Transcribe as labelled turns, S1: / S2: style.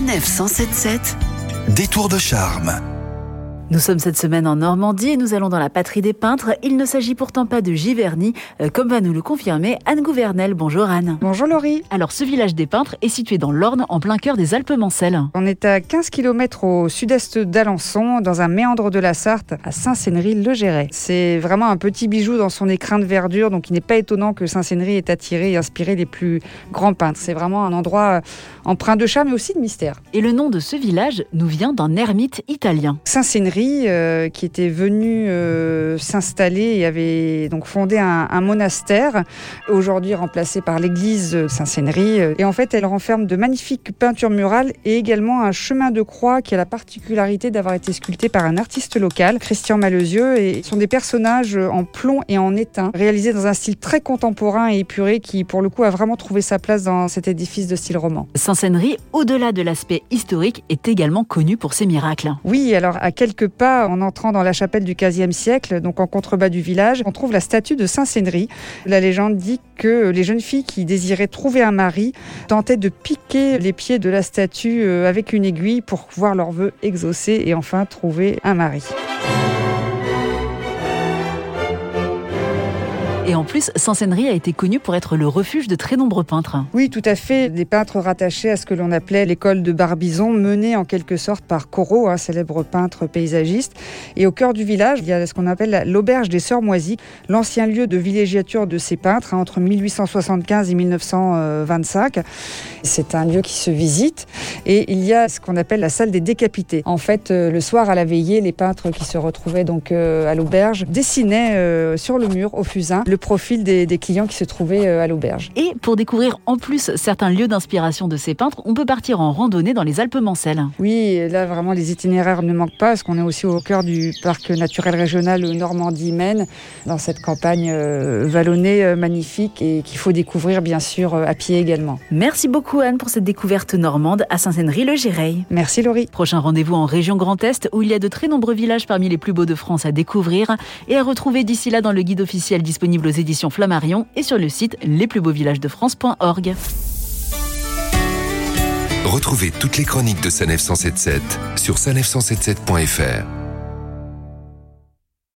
S1: Sanef 177 Détour de charme.
S2: Nous sommes cette semaine en Normandie et nous allons dans la patrie des peintres. Il ne s'agit pourtant pas de Giverny, euh, comme va nous le confirmer Anne Gouvernel. Bonjour Anne.
S3: Bonjour Laurie.
S2: Alors ce village des peintres est situé dans l'Orne, en plein cœur des Alpes-Mancelles.
S3: On est à 15 km au sud-est d'Alençon, dans un méandre de la Sarthe, à Saint-Sénéry-le-Géret. C'est vraiment un petit bijou dans son écrin de verdure, donc il n'est pas étonnant que Saint-Sénéry ait attiré et inspiré les plus grands peintres. C'est vraiment un endroit euh, empreint de charme et aussi de mystère.
S2: Et le nom de ce village nous vient d'un ermite italien.
S3: Euh, qui était venu euh, s'installer et avait donc fondé un, monastère, aujourd'hui remplacé par l'église Saint-Sénéry. Et en fait, elle renferme de magnifiques peintures murales et également un chemin de croix qui a la particularité d'avoir été sculpté par un artiste local, Christian Malesieux. Et ce sont des personnages en plomb et en étain, réalisés dans un style très contemporain et épuré qui, pour le coup, a vraiment trouvé sa place dans cet édifice de style roman.
S2: Saint-Sénéry, au-delà de l'aspect historique, est également connu pour ses miracles.
S3: Oui, alors à quelques pas en entrant dans la chapelle du XVe siècle, donc en contrebas du village, on trouve la statue de Saint Sénéry. La légende dit que les jeunes filles qui désiraient trouver un mari tentaient de piquer les pieds de la statue euh, avec une aiguille pour voir leur vœu exaucé et enfin trouver un mari.
S2: Et en plus, Sancennerie a été connu pour être le refuge de très nombreux peintres.
S3: Oui, tout à fait. Des peintres rattachés à ce que l'on appelait l'école de Barbizon, menée en quelque sorte par Corot, un célèbre peintre paysagiste. Et au cœur du village, il y a ce qu'on appelle l'auberge des Sœurs Moisies, l'ancien lieu de villégiature de ces peintres hein, entre 1875 et 1925. C'est un lieu qui se visite. Et il y a ce qu'on appelle la salle des décapités. En fait, euh, le soir à la veillée, les peintres qui se retrouvaient donc euh, à l'auberge dessinaient euh, sur le mur au fusain profil des, clients qui se trouvaient euh, à l'auberge.
S2: Et pour découvrir en plus certains lieux d'inspiration de ces peintres, on peut partir en randonnée dans les Alpes-Mancelles.
S3: Oui, là vraiment les itinéraires ne manquent pas, parce qu'on est aussi au cœur du parc naturel régional Normandie-Maine, dans cette campagne euh, vallonnée euh, magnifique et qu'il faut découvrir bien sûr à pied également.
S2: Merci beaucoup Anne pour cette découverte normande à Saint-Sénéry-le-Géreil.
S3: Merci Laurie.
S2: Prochain rendez-vous en région Grand Est où il y a de très nombreux villages parmi les plus beaux de France à découvrir et à retrouver d'ici là dans le guide officiel aux éditions Flammarion et sur le site lesplusbeauxvillagesdefrance.org.
S1: Retrouvez toutes les chroniques de Sanef 177 sur sanef177.fr.